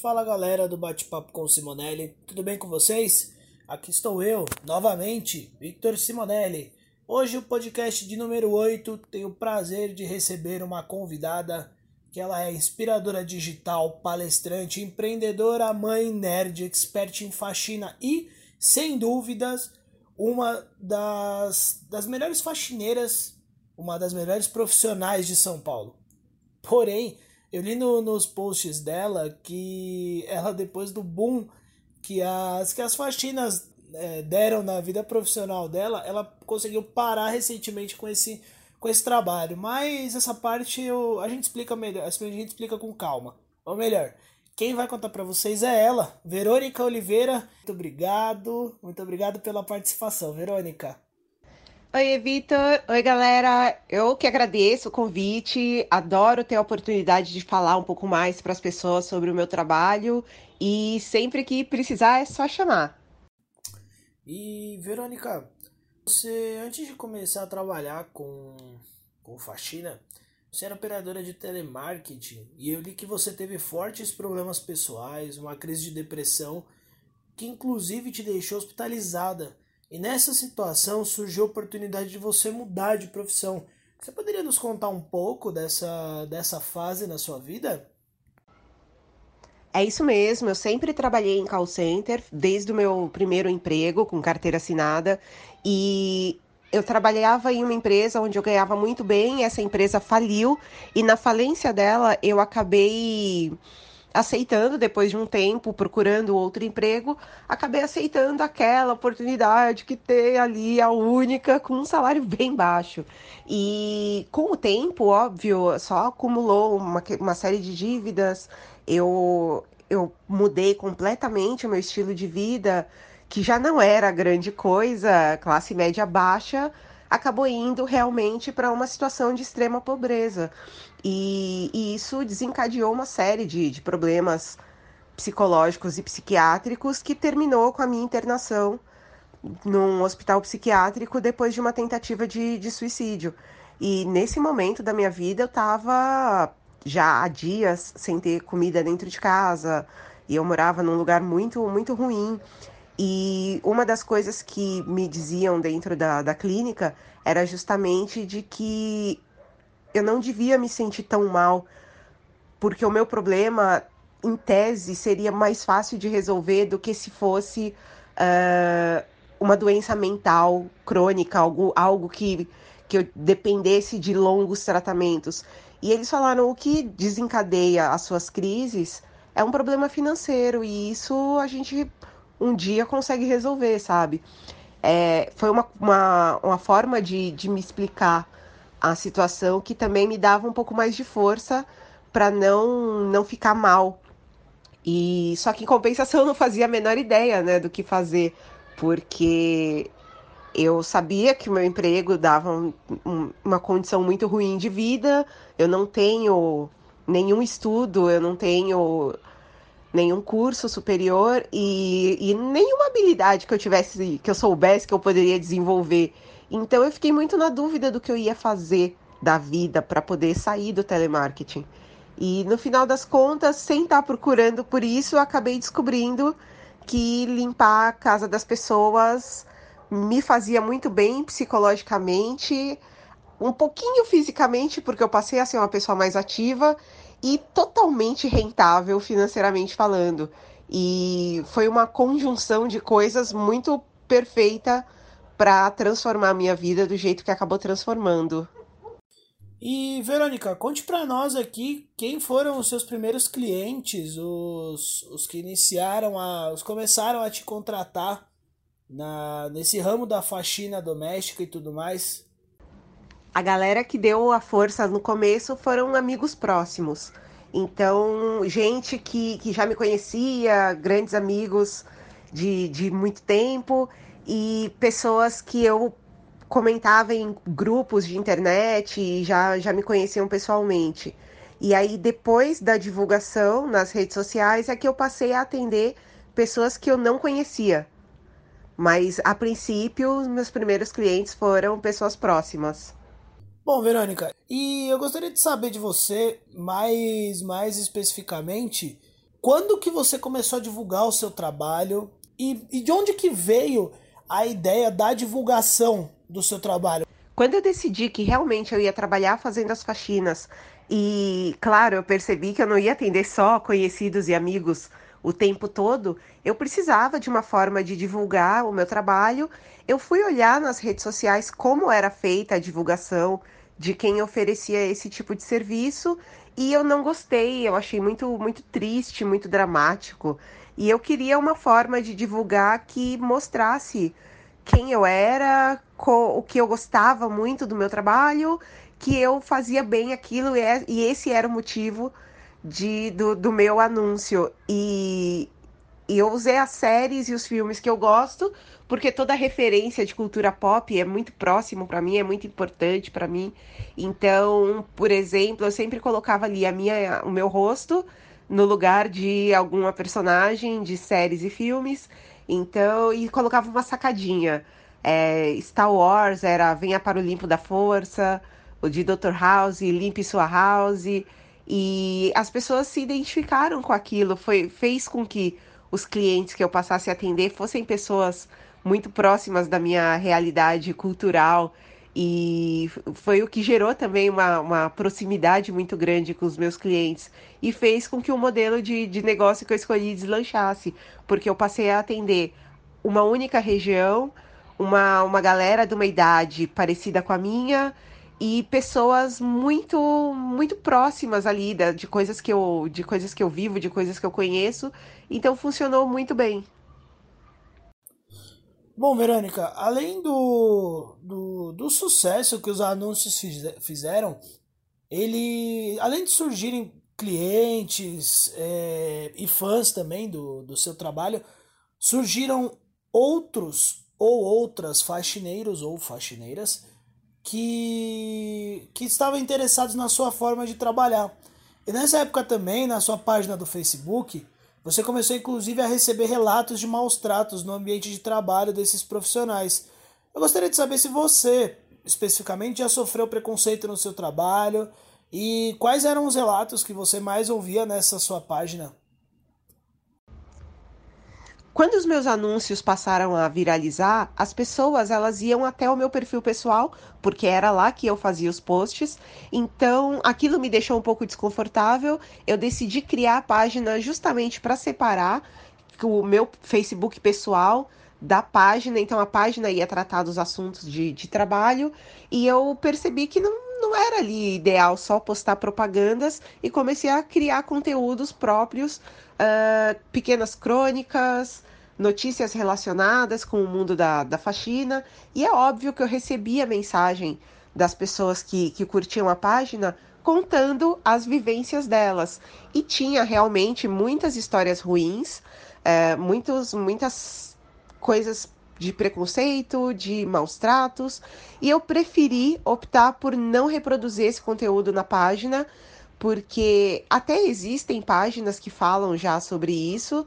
Fala galera do Bate-Papo com Simonelli, tudo bem com vocês? Aqui estou eu, novamente, Victor Simonelli. Hoje o podcast de número 8 tenho o prazer de receber uma convidada que ela é inspiradora digital, palestrante, empreendedora, mãe, nerd, expert em faxina e, sem dúvidas, uma das, das melhores faxineiras, uma das melhores profissionais de São Paulo. Porém, eu li no, nos posts dela que ela, depois do boom que as, que as faxinas é, deram na vida profissional dela, ela conseguiu parar recentemente com esse com esse trabalho. Mas essa parte eu, a gente explica melhor, a gente explica com calma. Ou melhor, quem vai contar para vocês é ela, Verônica Oliveira. Muito obrigado, muito obrigado pela participação, Verônica. Oi, Vitor. Oi, galera. Eu que agradeço o convite. Adoro ter a oportunidade de falar um pouco mais para as pessoas sobre o meu trabalho e sempre que precisar é só chamar. E Verônica, você, antes de começar a trabalhar com, com faxina, você era operadora de telemarketing e eu li que você teve fortes problemas pessoais, uma crise de depressão, que inclusive te deixou hospitalizada. E nessa situação surgiu a oportunidade de você mudar de profissão. Você poderia nos contar um pouco dessa, dessa fase na sua vida? É isso mesmo, eu sempre trabalhei em call center, desde o meu primeiro emprego com carteira assinada, e eu trabalhava em uma empresa onde eu ganhava muito bem, essa empresa faliu, e na falência dela eu acabei aceitando, depois de um tempo, procurando outro emprego, acabei aceitando aquela oportunidade que tem ali, a única, com um salário bem baixo. E com o tempo, óbvio, só acumulou uma, uma série de dívidas, eu, eu mudei completamente o meu estilo de vida, que já não era grande coisa, classe média baixa, acabou indo realmente para uma situação de extrema pobreza. E, e, isso desencadeou uma série de, de problemas psicológicos e psiquiátricos que terminou com a minha internação num hospital psiquiátrico depois de uma tentativa de, de suicídio. E nesse momento da minha vida eu estava já há dias sem ter comida dentro de casa e eu morava num lugar muito, muito ruim. E uma das coisas que me diziam dentro da, da clínica era justamente de que eu não devia me sentir tão mal, porque o meu problema, em tese, seria mais fácil de resolver do que se fosse uh, uma doença mental crônica, algo, algo que, que eu dependesse de longos tratamentos. E eles falaram o que desencadeia as suas crises é um problema financeiro e isso a gente um dia consegue resolver, sabe? É, foi uma, uma, uma forma de, de me explicar a situação que também me dava um pouco mais de força para não, não ficar mal. E só que em compensação eu não fazia a menor ideia né, do que fazer, porque eu sabia que o meu emprego dava um, um, uma condição muito ruim de vida, eu não tenho nenhum estudo, eu não tenho nenhum curso superior e, e nenhuma habilidade que eu tivesse, que eu soubesse que eu poderia desenvolver. Então eu fiquei muito na dúvida do que eu ia fazer da vida para poder sair do telemarketing. E no final das contas, sem estar procurando por isso, eu acabei descobrindo que limpar a casa das pessoas me fazia muito bem psicologicamente, um pouquinho fisicamente, porque eu passei a ser uma pessoa mais ativa e totalmente rentável financeiramente falando. E foi uma conjunção de coisas muito perfeita para transformar a minha vida do jeito que acabou transformando. E Verônica, conte para nós aqui quem foram os seus primeiros clientes, os, os que iniciaram a, os começaram a te contratar na, nesse ramo da faxina doméstica e tudo mais? A galera que deu a força no começo foram amigos próximos. Então, gente que, que já me conhecia, grandes amigos de, de muito tempo e pessoas que eu comentava em grupos de internet e já, já me conheciam pessoalmente. E aí, depois da divulgação nas redes sociais, é que eu passei a atender pessoas que eu não conhecia. Mas a princípio, meus primeiros clientes foram pessoas próximas. Bom, Verônica, e eu gostaria de saber de você mais, mais especificamente quando que você começou a divulgar o seu trabalho e, e de onde que veio a ideia da divulgação do seu trabalho? Quando eu decidi que realmente eu ia trabalhar fazendo as faxinas e, claro, eu percebi que eu não ia atender só conhecidos e amigos o tempo todo, eu precisava de uma forma de divulgar o meu trabalho. Eu fui olhar nas redes sociais como era feita a divulgação de quem oferecia esse tipo de serviço e eu não gostei, eu achei muito muito triste, muito dramático. E eu queria uma forma de divulgar que mostrasse quem eu era, o que eu gostava muito do meu trabalho, que eu fazia bem aquilo e, é, e esse era o motivo de, do, do meu anúncio. E, e eu usei as séries e os filmes que eu gosto, porque toda referência de cultura pop é muito próximo para mim, é muito importante para mim. Então, por exemplo, eu sempre colocava ali a minha, o meu rosto no lugar de alguma personagem de séries e filmes. Então, e colocava uma sacadinha. É, Star Wars era Venha para o Limpo da Força, o de Dr. House, Limpe Sua House. E as pessoas se identificaram com aquilo, foi, fez com que os clientes que eu passasse a atender fossem pessoas muito próximas da minha realidade cultural e foi o que gerou também uma, uma proximidade muito grande com os meus clientes e fez com que o modelo de, de negócio que eu escolhi deslanchasse, porque eu passei a atender uma única região, uma, uma galera de uma idade parecida com a minha e pessoas muito muito próximas ali da, de coisas que eu de coisas que eu vivo, de coisas que eu conheço. Então funcionou muito bem. Bom, Verônica, além do, do, do sucesso que os anúncios fizeram, ele além de surgirem clientes é, e fãs também do, do seu trabalho, surgiram outros ou outras faxineiros ou faxineiras que, que estavam interessados na sua forma de trabalhar. E nessa época também, na sua página do Facebook, você começou inclusive a receber relatos de maus tratos no ambiente de trabalho desses profissionais. Eu gostaria de saber se você, especificamente, já sofreu preconceito no seu trabalho e quais eram os relatos que você mais ouvia nessa sua página. Quando os meus anúncios passaram a viralizar, as pessoas elas iam até o meu perfil pessoal, porque era lá que eu fazia os posts. Então, aquilo me deixou um pouco desconfortável. Eu decidi criar a página justamente para separar o meu Facebook pessoal da página. Então, a página ia tratar dos assuntos de, de trabalho e eu percebi que não, não era ali ideal só postar propagandas e comecei a criar conteúdos próprios, uh, pequenas crônicas notícias relacionadas com o mundo da, da faxina, e é óbvio que eu recebi a mensagem das pessoas que, que curtiam a página contando as vivências delas. E tinha realmente muitas histórias ruins, é, muitos, muitas coisas de preconceito, de maus tratos, e eu preferi optar por não reproduzir esse conteúdo na página, porque até existem páginas que falam já sobre isso,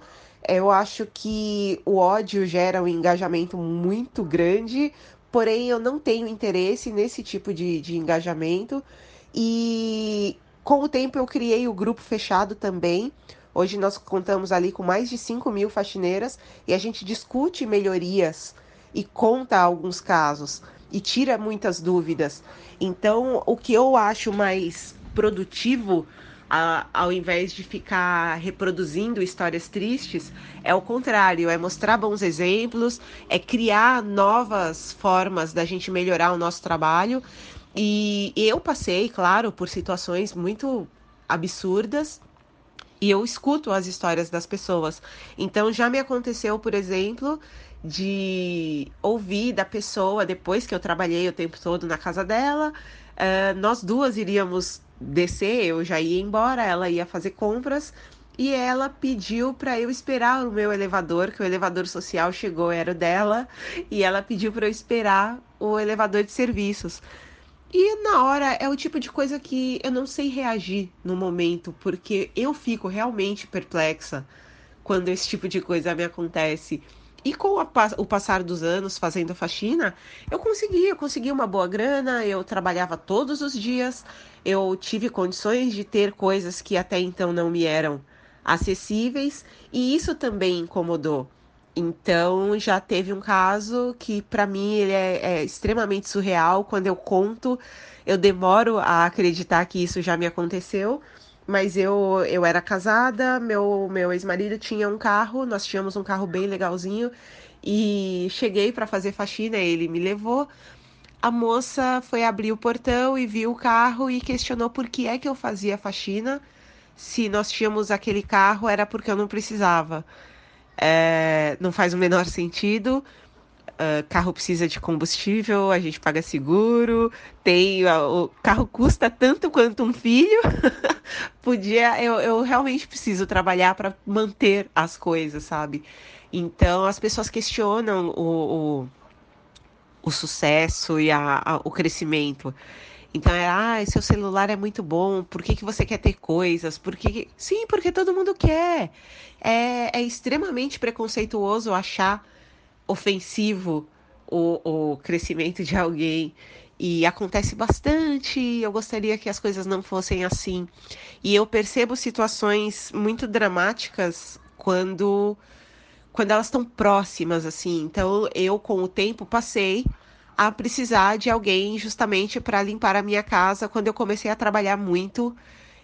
eu acho que o ódio gera um engajamento muito grande, porém eu não tenho interesse nesse tipo de, de engajamento. E com o tempo eu criei o grupo fechado também. Hoje nós contamos ali com mais de 5 mil faxineiras e a gente discute melhorias e conta alguns casos e tira muitas dúvidas. Então, o que eu acho mais produtivo ao invés de ficar reproduzindo histórias tristes, é o contrário, é mostrar bons exemplos, é criar novas formas da gente melhorar o nosso trabalho. E eu passei, claro, por situações muito absurdas e eu escuto as histórias das pessoas. Então já me aconteceu, por exemplo, de ouvir da pessoa depois que eu trabalhei o tempo todo na casa dela, uh, nós duas iríamos descer, eu já ia embora, ela ia fazer compras e ela pediu para eu esperar o meu elevador, que o elevador social chegou, era o dela, e ela pediu para eu esperar o elevador de serviços. E na hora é o tipo de coisa que eu não sei reagir no momento, porque eu fico realmente perplexa quando esse tipo de coisa me acontece. E com a, o passar dos anos fazendo faxina, eu consegui, eu consegui uma boa grana, eu trabalhava todos os dias, eu tive condições de ter coisas que até então não me eram acessíveis e isso também incomodou. Então já teve um caso que para mim ele é, é, extremamente surreal. Quando eu conto, eu demoro a acreditar que isso já me aconteceu. Mas eu, eu era casada, meu, meu ex-marido tinha um carro, nós tínhamos um carro bem legalzinho e cheguei para fazer faxina, ele me levou. A moça foi abrir o portão e viu o carro e questionou por que é que eu fazia faxina. Se nós tínhamos aquele carro, era porque eu não precisava. É, não faz o menor sentido. Uh, carro precisa de combustível, a gente paga seguro, tem o carro custa tanto quanto um filho. Podia, eu, eu realmente preciso trabalhar para manter as coisas, sabe? Então as pessoas questionam o, o, o sucesso e a, a, o crescimento. Então é, ah, seu celular é muito bom, por que, que você quer ter coisas? Por que... Sim, porque todo mundo quer. É, é extremamente preconceituoso achar ofensivo o, o crescimento de alguém. E acontece bastante, eu gostaria que as coisas não fossem assim. E eu percebo situações muito dramáticas quando quando elas estão próximas assim. Então eu com o tempo passei a precisar de alguém justamente para limpar a minha casa quando eu comecei a trabalhar muito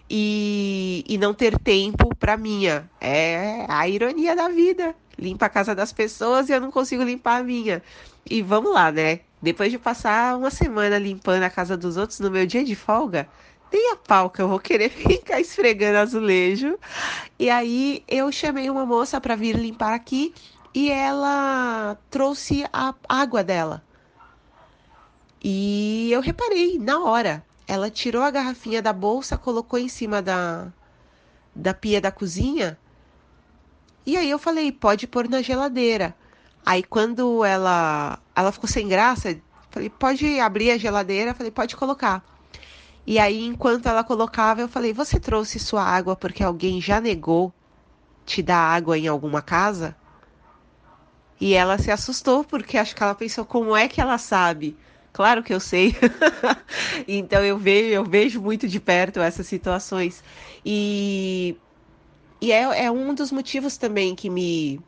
e, e não ter tempo para minha. É a ironia da vida. Limpa a casa das pessoas e eu não consigo limpar a minha. E vamos lá, né? Depois de passar uma semana limpando a casa dos outros no meu dia de folga, nem a pau que eu vou querer ficar esfregando azulejo. E aí eu chamei uma moça para vir limpar aqui e ela trouxe a água dela. E eu reparei na hora. Ela tirou a garrafinha da bolsa, colocou em cima da, da pia da cozinha. E aí eu falei, pode pôr na geladeira. Aí quando ela ela ficou sem graça, falei, pode abrir a geladeira, falei, pode colocar. E aí enquanto ela colocava, eu falei, você trouxe sua água porque alguém já negou te dar água em alguma casa? E ela se assustou porque acho que ela pensou, como é que ela sabe? Claro que eu sei. então eu vejo, eu vejo muito de perto essas situações. E, e é, é um dos motivos também que me,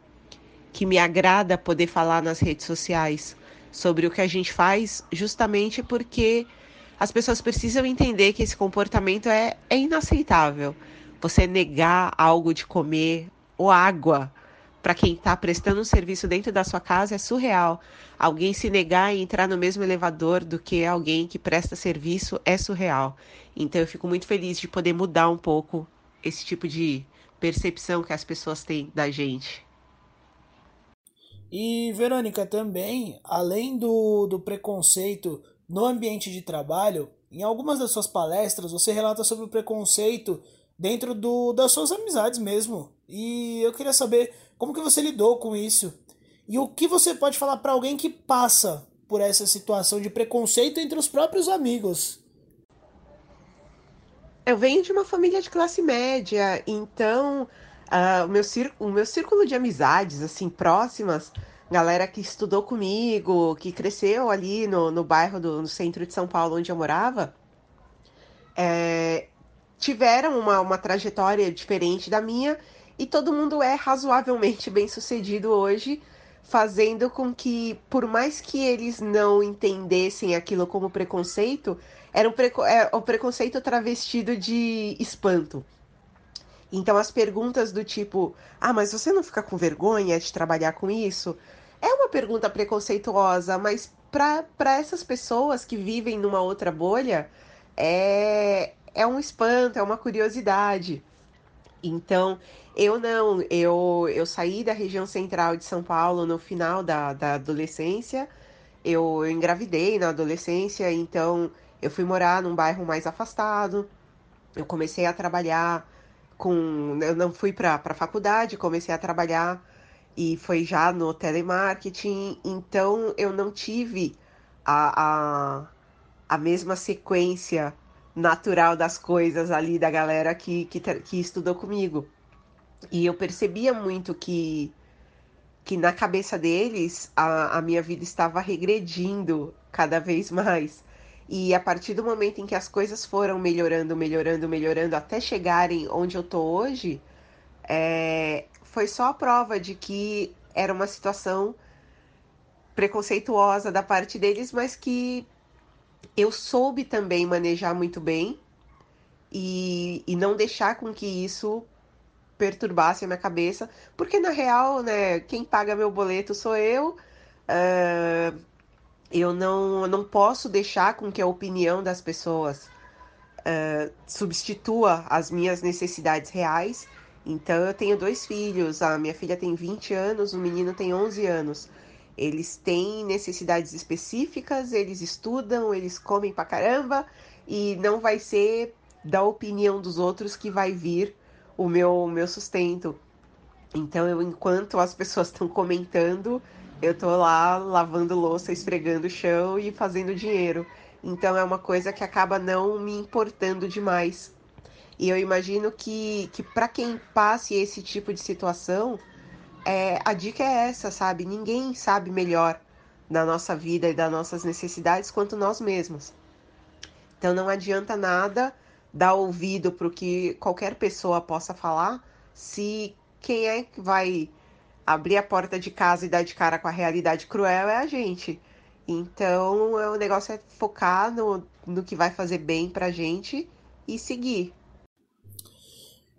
que me agrada poder falar nas redes sociais sobre o que a gente faz, justamente porque as pessoas precisam entender que esse comportamento é, é inaceitável. Você negar algo de comer ou água para quem está prestando um serviço dentro da sua casa é surreal. Alguém se negar a entrar no mesmo elevador do que alguém que presta serviço é surreal. Então eu fico muito feliz de poder mudar um pouco esse tipo de percepção que as pessoas têm da gente. E Verônica, também, além do, do preconceito no ambiente de trabalho, em algumas das suas palestras você relata sobre o preconceito dentro do, das suas amizades mesmo. E eu queria saber como que você lidou com isso? E o que você pode falar para alguém que passa por essa situação de preconceito entre os próprios amigos? Eu venho de uma família de classe média, então uh, o, meu o meu círculo de amizades, assim, próximas, galera que estudou comigo, que cresceu ali no, no bairro do no centro de São Paulo, onde eu morava, é, tiveram uma, uma trajetória diferente da minha e todo mundo é razoavelmente bem sucedido hoje, fazendo com que, por mais que eles não entendessem aquilo como preconceito, era um preco é, o preconceito travestido de espanto. Então, as perguntas do tipo: Ah, mas você não fica com vergonha de trabalhar com isso? É uma pergunta preconceituosa, mas para essas pessoas que vivem numa outra bolha, é, é um espanto, é uma curiosidade. Então, eu não, eu, eu saí da região central de São Paulo no final da, da adolescência. Eu, eu engravidei na adolescência, então eu fui morar num bairro mais afastado. Eu comecei a trabalhar com. Eu não fui para a faculdade, comecei a trabalhar e foi já no telemarketing, então eu não tive a, a, a mesma sequência natural das coisas ali da galera que, que, que estudou comigo. E eu percebia muito que, que na cabeça deles a, a minha vida estava regredindo cada vez mais. E a partir do momento em que as coisas foram melhorando, melhorando, melhorando, até chegarem onde eu tô hoje, é, foi só a prova de que era uma situação preconceituosa da parte deles, mas que eu soube também manejar muito bem e, e não deixar com que isso perturbasse a minha cabeça, porque na real, né, quem paga meu boleto sou eu. Uh, eu não, não posso deixar com que a opinião das pessoas uh, substitua as minhas necessidades reais. Então, eu tenho dois filhos. A minha filha tem 20 anos, o menino tem 11 anos. Eles têm necessidades específicas, eles estudam, eles comem pra caramba e não vai ser da opinião dos outros que vai vir o meu, meu sustento. Então, eu, enquanto as pessoas estão comentando, eu tô lá lavando louça, esfregando o chão e fazendo dinheiro. Então, é uma coisa que acaba não me importando demais. E eu imagino que, que para quem passe esse tipo de situação, é, a dica é essa, sabe? Ninguém sabe melhor da nossa vida e das nossas necessidades quanto nós mesmos. Então não adianta nada dar ouvido para o que qualquer pessoa possa falar se quem é que vai abrir a porta de casa e dar de cara com a realidade cruel é a gente. Então o negócio é focar no, no que vai fazer bem pra gente e seguir.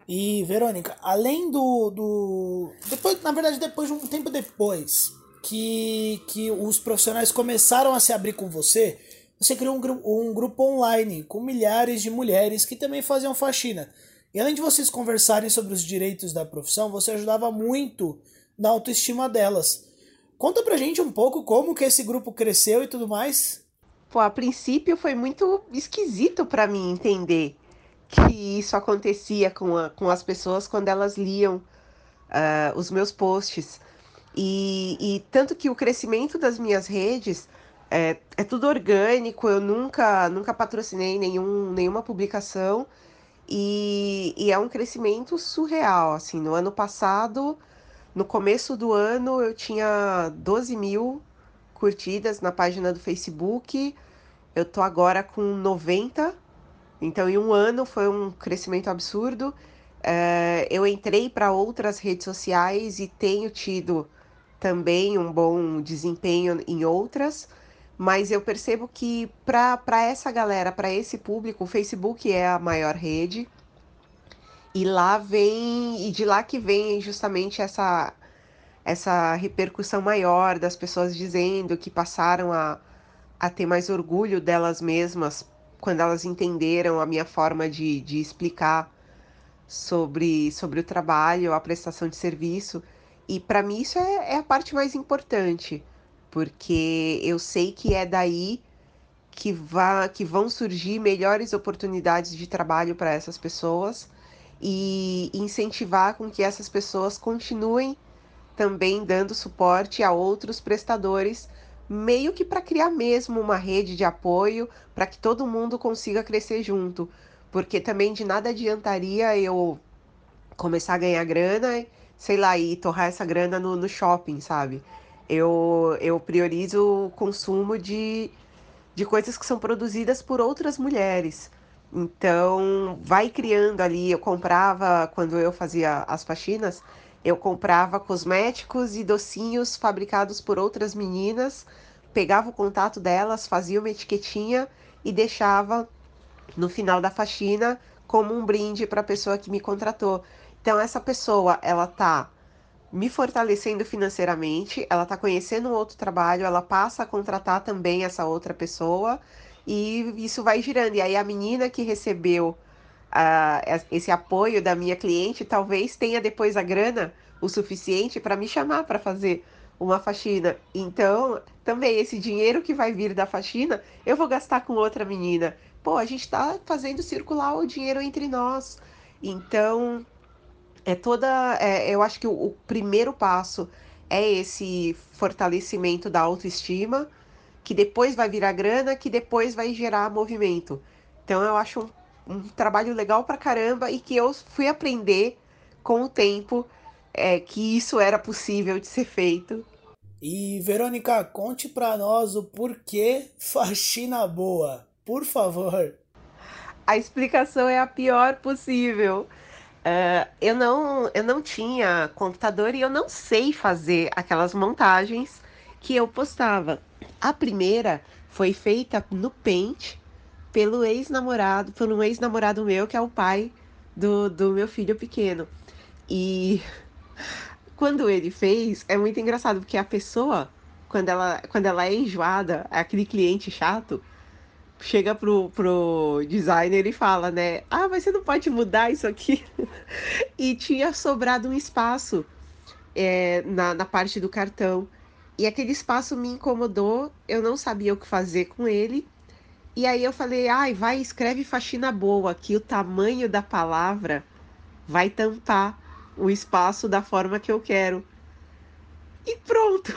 E, Verônica, além do, do. Depois, na verdade, depois de um tempo depois que, que os profissionais começaram a se abrir com você, você criou um, um grupo online com milhares de mulheres que também faziam faxina. E além de vocês conversarem sobre os direitos da profissão, você ajudava muito na autoestima delas. Conta pra gente um pouco como que esse grupo cresceu e tudo mais. Pô, a princípio foi muito esquisito para mim entender que isso acontecia com, a, com as pessoas quando elas liam uh, os meus posts. E, e, tanto que o crescimento das minhas redes é, é tudo orgânico, eu nunca, nunca patrocinei nenhum, nenhuma publicação. E, e, é um crescimento surreal, assim, no ano passado, no começo do ano, eu tinha 12 mil curtidas na página do Facebook, eu tô agora com 90, então, em um ano foi um crescimento absurdo. É, eu entrei para outras redes sociais e tenho tido também um bom desempenho em outras, mas eu percebo que para essa galera, para esse público, o Facebook é a maior rede. E lá vem, e de lá que vem justamente essa, essa repercussão maior das pessoas dizendo que passaram a, a ter mais orgulho delas mesmas quando elas entenderam a minha forma de, de explicar sobre, sobre o trabalho, a prestação de serviço. E para mim isso é, é, a parte mais importante, porque eu sei que é daí que, vá, que vão surgir melhores oportunidades de trabalho para essas pessoas e incentivar com que essas pessoas continuem também dando suporte a outros prestadores meio que para criar mesmo uma rede de apoio para que todo mundo consiga crescer junto. Porque também de nada adiantaria eu começar a ganhar grana, sei lá, e torrar essa grana no, no shopping, sabe? Eu, eu priorizo o consumo de, de coisas que são produzidas por outras mulheres. Então, vai criando ali. Eu comprava, quando eu fazia as faxinas, eu comprava cosméticos e docinhos fabricados por outras meninas, pegava o contato delas, fazia uma etiquetinha e deixava no final da faxina como um brinde para a pessoa que me contratou. Então essa pessoa, ela tá me fortalecendo financeiramente, ela tá conhecendo outro trabalho, ela passa a contratar também essa outra pessoa e isso vai girando. E aí a menina que recebeu esse apoio da minha cliente, talvez tenha depois a grana o suficiente para me chamar para fazer uma faxina. Então, também esse dinheiro que vai vir da faxina, eu vou gastar com outra menina. Pô, a gente está fazendo circular o dinheiro entre nós. Então, é toda. É, eu acho que o, o primeiro passo é esse fortalecimento da autoestima, que depois vai virar grana, que depois vai gerar movimento. Então, eu acho um um trabalho legal pra caramba e que eu fui aprender com o tempo é, que isso era possível de ser feito. E Verônica, conte pra nós o porquê faxina boa, por favor. A explicação é a pior possível. Uh, eu, não, eu não tinha computador e eu não sei fazer aquelas montagens que eu postava. A primeira foi feita no Paint pelo ex-namorado, um ex-namorado meu, que é o pai do, do meu filho pequeno. E quando ele fez, é muito engraçado, porque a pessoa, quando ela, quando ela é enjoada, é aquele cliente chato, chega pro, pro designer e fala, né? Ah, mas você não pode mudar isso aqui. e tinha sobrado um espaço é, na, na parte do cartão. E aquele espaço me incomodou, eu não sabia o que fazer com ele. E aí eu falei, ai, vai, escreve faxina boa, que o tamanho da palavra vai tampar o espaço da forma que eu quero. E pronto!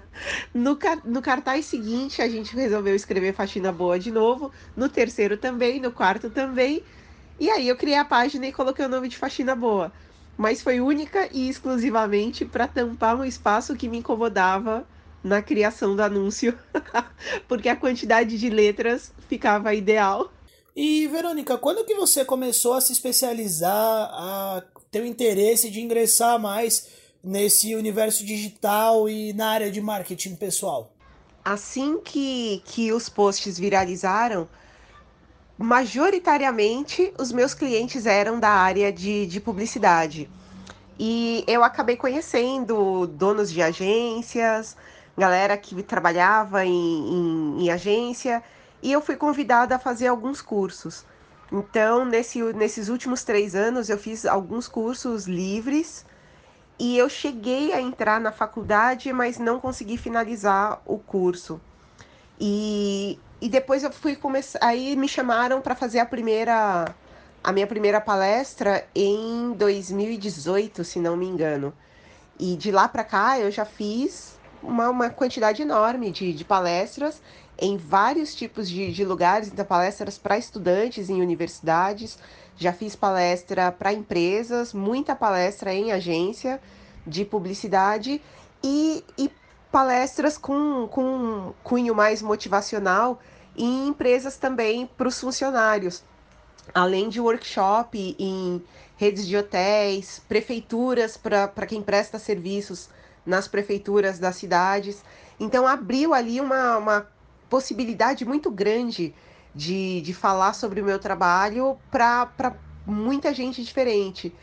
no, no cartaz seguinte, a gente resolveu escrever faxina boa de novo. No terceiro também, no quarto também. E aí eu criei a página e coloquei o nome de faxina boa. Mas foi única e exclusivamente para tampar um espaço que me incomodava na criação do anúncio, porque a quantidade de letras ficava ideal. E Verônica, quando que você começou a se especializar, a ter o interesse de ingressar mais nesse universo digital e na área de marketing pessoal? Assim que, que os posts viralizaram, majoritariamente os meus clientes eram da área de, de publicidade. E eu acabei conhecendo donos de agências, galera que trabalhava em, em, em agência, e eu fui convidada a fazer alguns cursos. Então, nesse, nesses últimos três anos, eu fiz alguns cursos livres e eu cheguei a entrar na faculdade, mas não consegui finalizar o curso. E, e depois eu fui começar. Aí me chamaram para fazer a primeira. A minha primeira palestra em 2018, se não me engano. E de lá para cá eu já fiz uma, uma quantidade enorme de, de palestras em vários tipos de, de lugares, então palestras para estudantes em universidades, já fiz palestra para empresas, muita palestra em agência de publicidade e, e palestras com, com cunho mais motivacional em empresas também para os funcionários, além de workshop em redes de hotéis, prefeituras para quem presta serviços nas prefeituras das cidades. Então abriu ali uma, uma possibilidade muito grande de, de falar sobre o meu trabalho para muita gente diferente.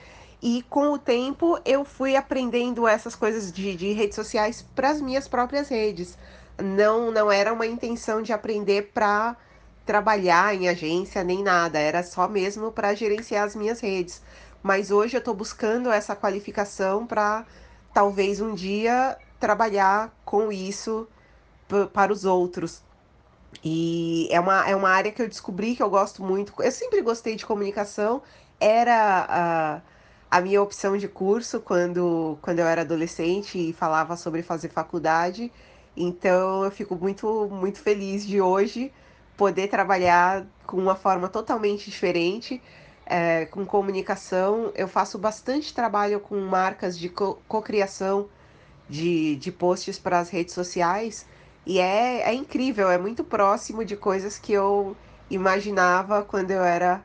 E com o tempo eu fui aprendendo essas coisas de, de redes sociais para as minhas próprias redes. Não, não era uma intenção de aprender para trabalhar em agência nem nada, era só mesmo para gerenciar as minhas redes. Mas hoje eu estou buscando essa qualificação para talvez um dia trabalhar com isso para os outros. E é uma, é uma área que eu descobri que eu gosto muito. Eu sempre gostei de comunicação, era a, a minha opção de curso quando, quando eu era adolescente e falava sobre fazer faculdade. Então eu fico muito, muito feliz de hoje poder trabalhar com uma forma totalmente diferente, é, com comunicação. Eu faço bastante trabalho com marcas de cocriação de, de posts para as redes sociais. E é, é incrível, é muito próximo de coisas que eu imaginava quando eu era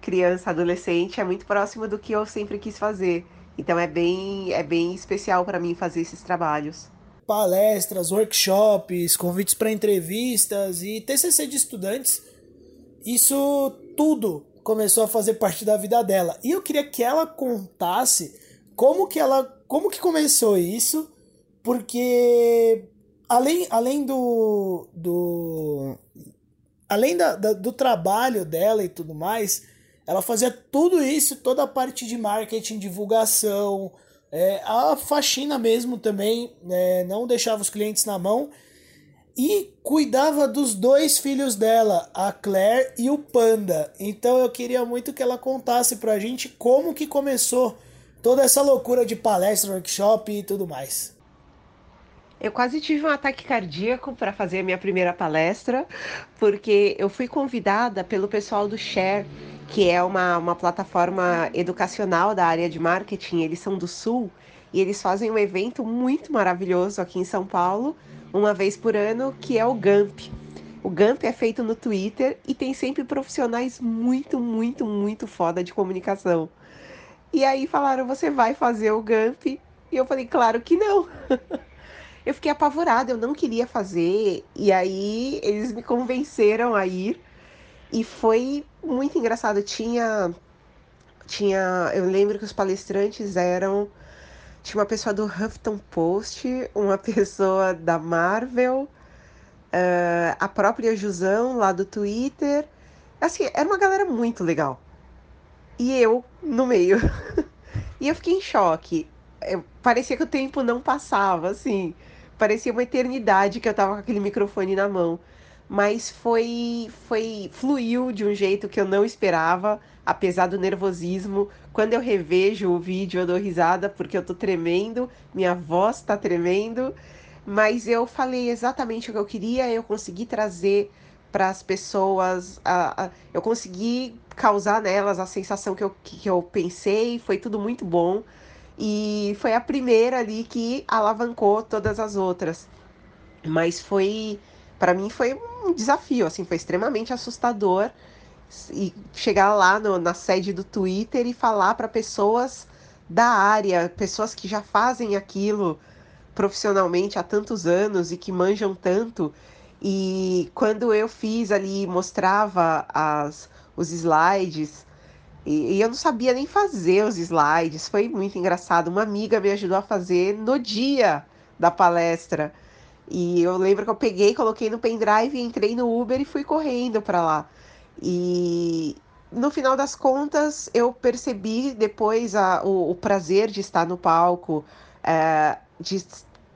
criança, adolescente, é muito próximo do que eu sempre quis fazer. Então é bem, é bem especial para mim fazer esses trabalhos. Palestras, workshops, convites para entrevistas e TCC de estudantes. Isso tudo começou a fazer parte da vida dela. E eu queria que ela contasse como que ela, como que começou isso, porque além, além do, do além da, da, do trabalho dela e tudo mais, ela fazia tudo isso, toda a parte de marketing, divulgação, é, a faxina mesmo também, é, não deixava os clientes na mão e cuidava dos dois filhos dela, a Claire e o Panda. Então eu queria muito que ela contasse pra gente como que começou toda essa loucura de palestra, workshop e tudo mais. Eu quase tive um ataque cardíaco para fazer a minha primeira palestra, porque eu fui convidada pelo pessoal do Share, que é uma, uma plataforma educacional da área de marketing. Eles são do Sul e eles fazem um evento muito maravilhoso aqui em São Paulo, uma vez por ano, que é o GAMP. O GAMP é feito no Twitter e tem sempre profissionais muito, muito, muito foda de comunicação. E aí falaram: você vai fazer o Gump? E eu falei: claro que não. eu fiquei apavorada, eu não queria fazer. E aí eles me convenceram a ir. E foi muito engraçado. Tinha. Tinha. Eu lembro que os palestrantes eram. Tinha uma pessoa do Huffington Post, uma pessoa da Marvel, uh, a própria Jusão lá do Twitter. Assim, era uma galera muito legal. E eu no meio. e eu fiquei em choque. Eu, parecia que o tempo não passava, assim. Parecia uma eternidade que eu tava com aquele microfone na mão. Mas foi, foi fluiu de um jeito que eu não esperava, apesar do nervosismo. Quando eu revejo o vídeo, eu dou risada porque eu tô tremendo, minha voz tá tremendo. Mas eu falei exatamente o que eu queria, eu consegui trazer para as pessoas, a, a, eu consegui causar nelas a sensação que eu, que eu pensei, foi tudo muito bom. E foi a primeira ali que alavancou todas as outras. Mas foi, para mim, foi um desafio, assim, foi extremamente assustador. E chegar lá no, na sede do Twitter e falar para pessoas da área, pessoas que já fazem aquilo profissionalmente há tantos anos e que manjam tanto. E quando eu fiz ali, mostrava as, os slides, e, e, eu não sabia nem fazer os slides, foi muito engraçado. Uma amiga me ajudou a fazer no dia da palestra. E eu lembro que eu peguei, coloquei no pendrive, entrei no Uber e fui correndo para lá. E no final das contas, eu percebi depois a, o, o prazer de estar no palco, é, de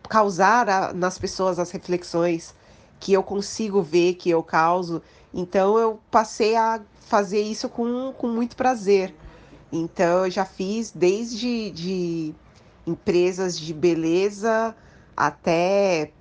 causar a, nas pessoas as reflexões que eu consigo ver, que eu causo. Então eu passei a fazer isso com, com muito prazer. Então eu já fiz desde de empresas de beleza até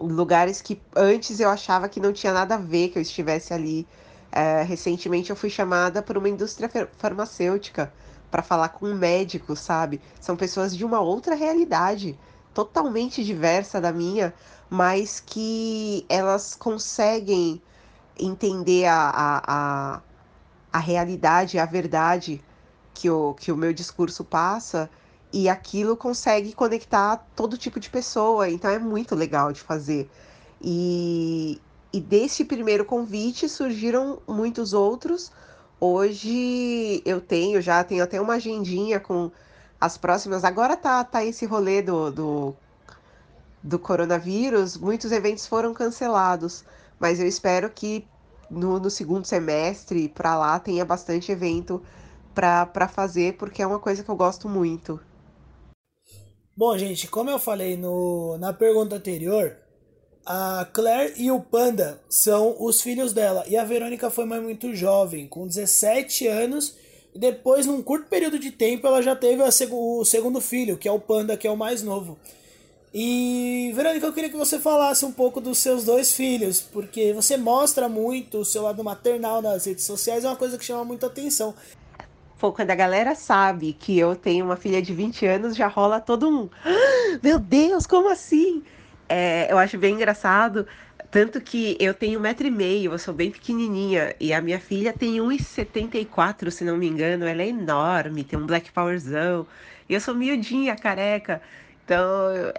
lugares que antes eu achava que não tinha nada a ver que eu estivesse ali. É, recentemente eu fui chamada por uma indústria farmacêutica para falar com um médico, sabe? São pessoas de uma outra realidade, totalmente diversa da minha, mas que elas conseguem entender a, a, a, a realidade, a verdade que o, que o meu discurso passa e aquilo consegue conectar todo tipo de pessoa, então é muito legal de fazer. E, e desse primeiro convite surgiram muitos outros. Hoje eu tenho, já tenho até uma agendinha com as próximas. Agora tá, tá esse rolê do, do, do coronavírus, muitos eventos foram cancelados, mas eu espero que no, no segundo semestre para lá tenha bastante evento para fazer, porque é uma coisa que eu gosto muito. Bom, gente, como eu falei no, na pergunta anterior, a Claire e o Panda são os filhos dela. E a Verônica foi mãe muito jovem, com 17 anos. E depois, num curto período de tempo, ela já teve seg o segundo filho, que é o Panda, que é o mais novo. E, Verônica, eu queria que você falasse um pouco dos seus dois filhos, porque você mostra muito o seu lado maternal nas redes sociais, é uma coisa que chama muita atenção. Quando a galera sabe que eu tenho uma filha de 20 anos, já rola todo um. Ah, meu Deus, como assim? É, eu acho bem engraçado. Tanto que eu tenho um metro e meio, eu sou bem pequenininha. E a minha filha tem 1,74, se não me engano. Ela é enorme, tem um black powerzão. E eu sou miudinha, careca. Então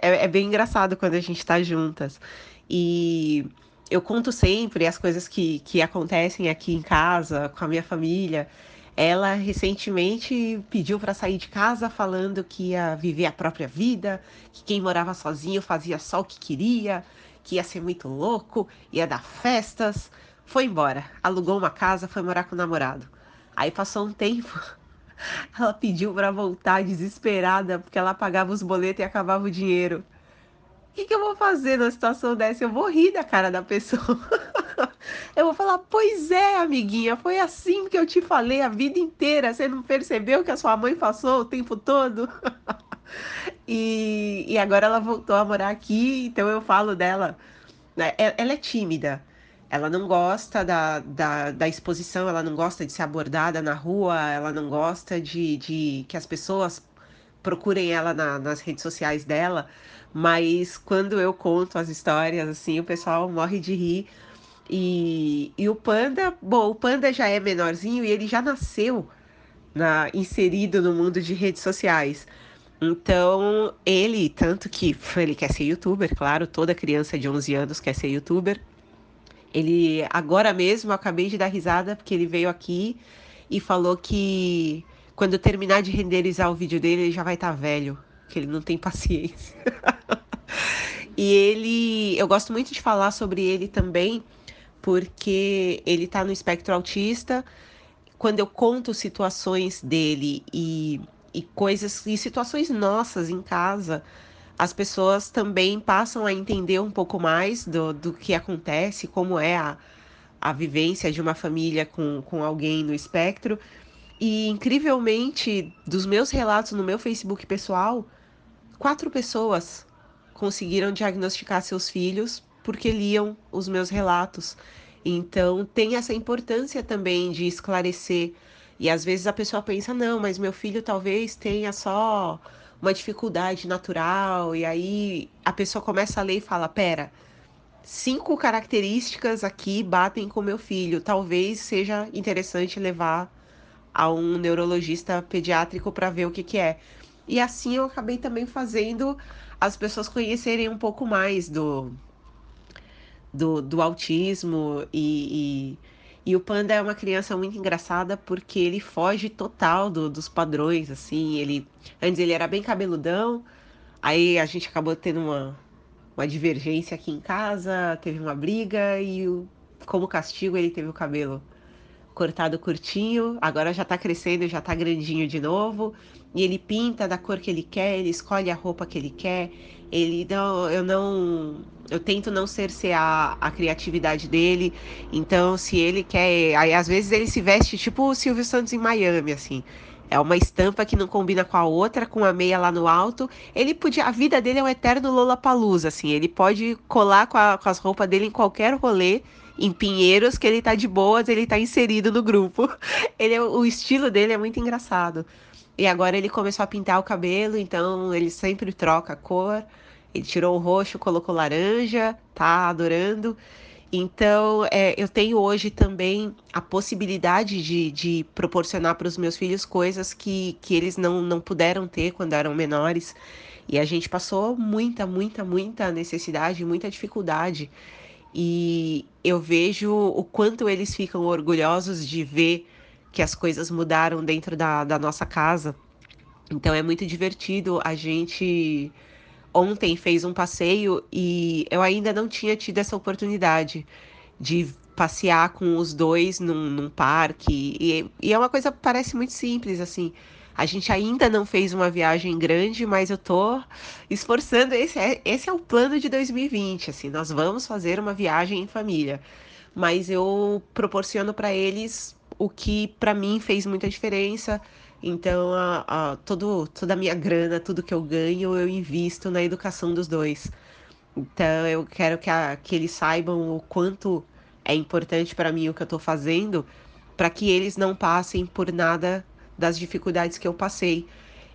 é, é bem engraçado quando a gente tá juntas. E eu conto sempre as coisas que, que acontecem aqui em casa, com a minha família. Ela recentemente pediu para sair de casa falando que ia viver a própria vida, que quem morava sozinho fazia só o que queria, que ia ser muito louco, ia dar festas. Foi embora, alugou uma casa, foi morar com o namorado. Aí passou um tempo, ela pediu para voltar desesperada porque ela pagava os boletos e acabava o dinheiro. O que, que eu vou fazer numa situação dessa? Eu vou rir da cara da pessoa. eu vou falar, pois é, amiguinha, foi assim que eu te falei a vida inteira. Você não percebeu que a sua mãe passou o tempo todo? e, e agora ela voltou a morar aqui, então eu falo dela. Né? Ela é tímida. Ela não gosta da, da, da exposição, ela não gosta de ser abordada na rua, ela não gosta de, de que as pessoas procurem ela na, nas redes sociais dela. Mas quando eu conto as histórias, assim, o pessoal morre de rir e, e o panda, bom, o panda já é menorzinho e ele já nasceu na, inserido no mundo de redes sociais. Então, ele, tanto que ele quer ser youtuber, claro, toda criança de 11 anos quer ser youtuber. Ele, agora mesmo, eu acabei de dar risada porque ele veio aqui e falou que quando terminar de renderizar o vídeo dele, ele já vai estar tá velho, que ele não tem paciência. e ele, eu gosto muito de falar sobre ele também, porque ele está no espectro autista. Quando eu conto situações dele e e coisas e situações nossas em casa, as pessoas também passam a entender um pouco mais do, do que acontece, como é a, a vivência de uma família com, com alguém no espectro. E incrivelmente, dos meus relatos no meu Facebook pessoal, quatro pessoas conseguiram diagnosticar seus filhos porque liam os meus relatos. Então, tem essa importância também de esclarecer e às vezes a pessoa pensa, não, mas meu filho talvez tenha só uma dificuldade natural. E aí a pessoa começa a ler e fala: pera, cinco características aqui batem com meu filho. Talvez seja interessante levar a um neurologista pediátrico para ver o que, que é. E assim eu acabei também fazendo as pessoas conhecerem um pouco mais do, do, do autismo e, e e o Panda é uma criança muito engraçada porque ele foge total do, dos padrões, assim. Ele antes ele era bem cabeludão, aí a gente acabou tendo uma, uma divergência aqui em casa, teve uma briga e como castigo ele teve o cabelo cortado curtinho, agora já tá crescendo, já tá grandinho de novo, e ele pinta da cor que ele quer, ele escolhe a roupa que ele quer, ele não, eu não, eu tento não cercear a criatividade dele. Então, se ele quer, aí às vezes ele se veste tipo o Silvio Santos em Miami, assim. É uma estampa que não combina com a outra, com a meia lá no alto. Ele podia, a vida dele é um eterno Lollapalooza, assim. Ele pode colar com, a, com as roupas dele em qualquer rolê em Pinheiros que ele tá de boas, ele tá inserido no grupo. Ele é, o estilo dele é muito engraçado. E agora ele começou a pintar o cabelo, então ele sempre troca a cor. Ele tirou o roxo, colocou laranja, tá adorando. Então, é, eu tenho hoje também a possibilidade de, de proporcionar para os meus filhos coisas que, que eles não, não puderam ter quando eram menores. E a gente passou muita, muita, muita necessidade, muita dificuldade. E eu vejo o quanto eles ficam orgulhosos de ver que as coisas mudaram dentro da, da nossa casa. Então é muito divertido. A gente ontem fez um passeio e eu ainda não tinha tido essa oportunidade de passear com os dois num, num parque. E, e, é uma coisa que parece muito simples, assim. A gente ainda não fez uma viagem grande, mas eu tô esforçando. Esse é, esse é o plano de 2020, assim. Nós vamos fazer uma viagem em família. Mas eu proporciono para eles o que para mim fez muita diferença. Então, a, a, todo, toda a minha grana, tudo que eu ganho, eu invisto na educação dos dois. Então, eu quero que, a, que eles saibam o quanto é importante para mim o que eu estou fazendo, para que eles não passem por nada das dificuldades que eu passei.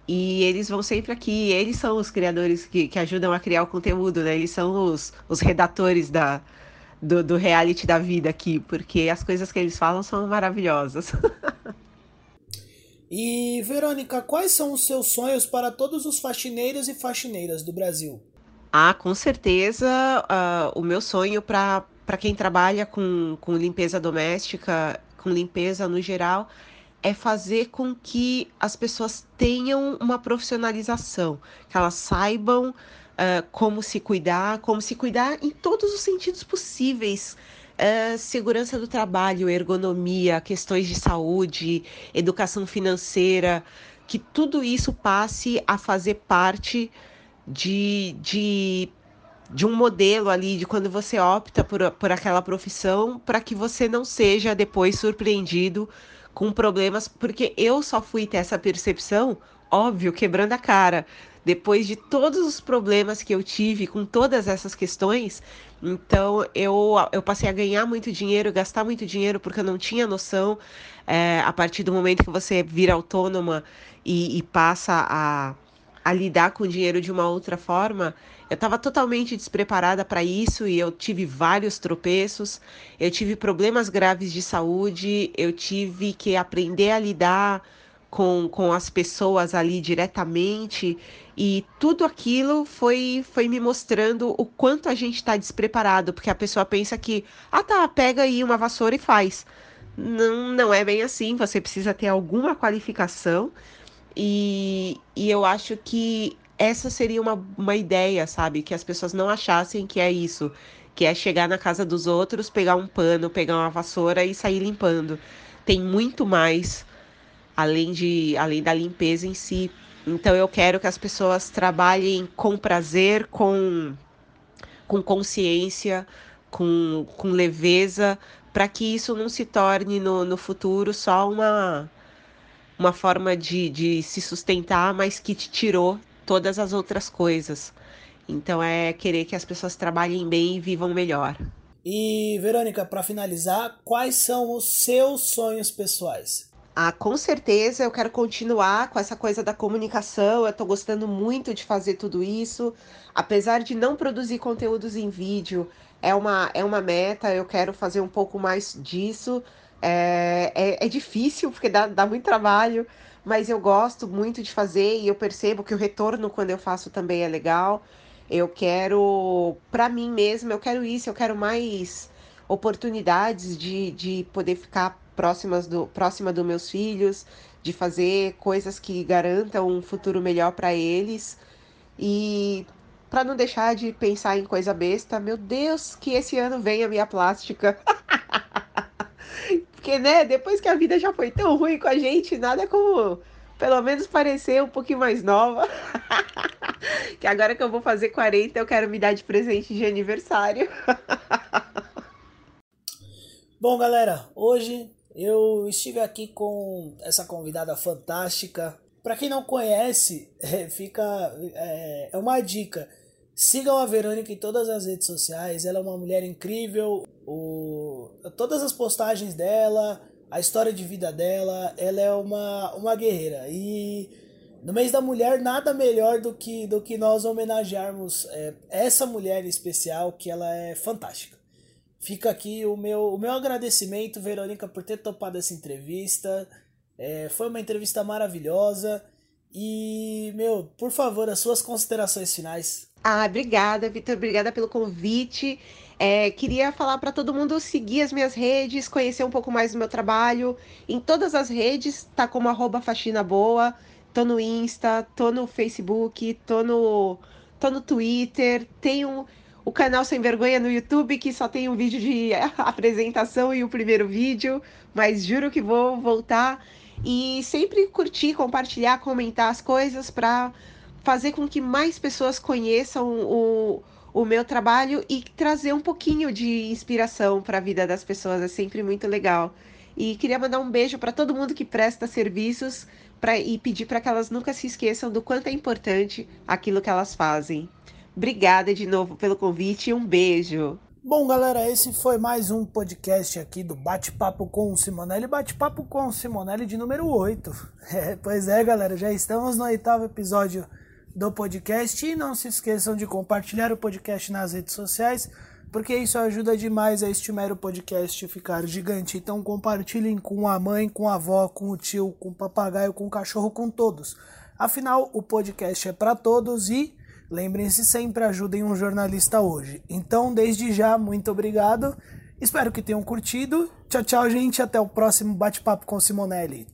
E eles vão sempre aqui, eles são os criadores que, que ajudam a criar o conteúdo, né? Eles são os, os redatores da, do, do reality da vida aqui, porque as coisas que eles falam são maravilhosas. e, Verônica, quais são os seus sonhos para todos os faxineiros e faxineiras do Brasil? Ah, com certeza, uh, o meu sonho para quem trabalha com, com limpeza doméstica, com limpeza no geral, é fazer com que as pessoas tenham uma profissionalização, que elas saibam uh, como se cuidar, como se cuidar em todos os sentidos possíveis. Uh, segurança do trabalho, ergonomia, questões de saúde, educação financeira, que tudo isso passe a fazer parte de, de, de um modelo ali, de quando você opta por, por aquela profissão, para que você não seja depois surpreendido com problemas, porque eu só fui ter essa percepção, óbvio, quebrando a cara depois de todos os problemas que eu tive com todas essas questões, então eu, eu passei a ganhar muito dinheiro, gastar muito dinheiro, porque eu não tinha noção. É, a partir do momento que você vira autônoma e, e passa a, a lidar com o dinheiro de uma outra forma, eu estava totalmente despreparada para isso e eu tive vários tropeços, eu tive problemas graves de saúde, eu tive que aprender a lidar com, com as pessoas ali diretamente. E tudo aquilo foi, foi me mostrando o quanto a gente está despreparado, porque a pessoa pensa que, ah tá, pega aí uma vassoura e faz. Não, não é bem assim, você precisa ter alguma qualificação. E, e eu acho que essa seria uma, uma ideia, sabe? Que as pessoas não achassem que é isso, que é chegar na casa dos outros, pegar um pano, pegar uma vassoura e sair limpando. Tem muito mais além de além da limpeza em si. Então eu quero que as pessoas trabalhem com prazer, com com consciência, com, com leveza, para que isso não se torne no, no futuro só uma, uma forma de, de se sustentar, mas que te tirou todas as outras coisas. Então é querer que as pessoas trabalhem bem e vivam melhor. E Verônica, para finalizar, quais são os seus sonhos pessoais? Ah, com certeza eu quero continuar com essa coisa da comunicação. Eu estou gostando muito de fazer tudo isso. Apesar de não produzir conteúdos em vídeo, é uma, é uma meta. Eu quero fazer um pouco mais disso. É, é, é difícil, porque dá, dá muito trabalho, mas eu gosto muito de fazer e eu percebo que o retorno quando eu faço também é legal. Eu quero, para mim mesma, eu quero isso, eu quero mais oportunidades de, de poder ficar próximas do, próxima dos meus filhos, de fazer coisas que garantam um futuro melhor para eles. E para não deixar de pensar em coisa besta, meu Deus, que esse ano venha minha plástica. Porque, né, depois que a vida já foi tão ruim com a gente, nada como pelo menos parecer um pouquinho mais nova. que agora que eu vou fazer 40, eu quero me dar de presente de aniversário. Bom, galera, hoje eu estive aqui com essa convidada fantástica. Para quem não conhece, é, fica é, é, uma dica. Sigam a Verônica em todas as redes sociais. Ela é uma mulher incrível. O, todas as postagens dela, a história de vida dela, ela é uma, uma guerreira. E no mês da mulher, nada melhor do que, do que nós homenagearmos é, essa mulher especial, que ela é fantástica. Fica aqui o meu, o meu agradecimento, Verônica, por ter topado essa entrevista. É, foi uma entrevista maravilhosa. E, meu, por favor, as suas considerações finais. Ah, obrigada, Vitor. Obrigada pelo convite. É, queria falar para todo mundo seguir as minhas redes, conhecer um pouco mais do meu trabalho. Em todas as redes, tá como arroba faxina boa. Tô no Insta, tô no Facebook, tô no, tô no Twitter. Tenho o canal Sem Vergonha no YouTube, que só tem um vídeo de apresentação e o primeiro vídeo, mas juro que vou voltar e sempre curtir, compartilhar, comentar as coisas para fazer com que mais pessoas conheçam o, o meu trabalho e trazer um pouquinho de inspiração para a vida das pessoas. É sempre muito legal. E queria mandar um beijo para todo mundo que presta serviços pra, e pedir para que elas nunca se esqueçam do quanto é importante aquilo que elas fazem. Obrigada de novo pelo convite e um beijo. Bom, galera, esse foi mais um podcast aqui do Bate-Papo com o Simonelli. Bate-Papo com o Simonelli de número 8. É, pois é, galera, já estamos no oitavo episódio do podcast. E não se esqueçam de compartilhar o podcast nas redes sociais, porque isso ajuda demais a este mero podcast ficar gigante. Então compartilhem com a mãe, com a avó, com o tio, com o papagaio, com o cachorro, com todos. Afinal, o podcast é para todos e Lembrem-se sempre, ajudem um jornalista hoje. Então, desde já, muito obrigado. Espero que tenham curtido. Tchau, tchau, gente. Até o próximo bate-papo com Simonelli.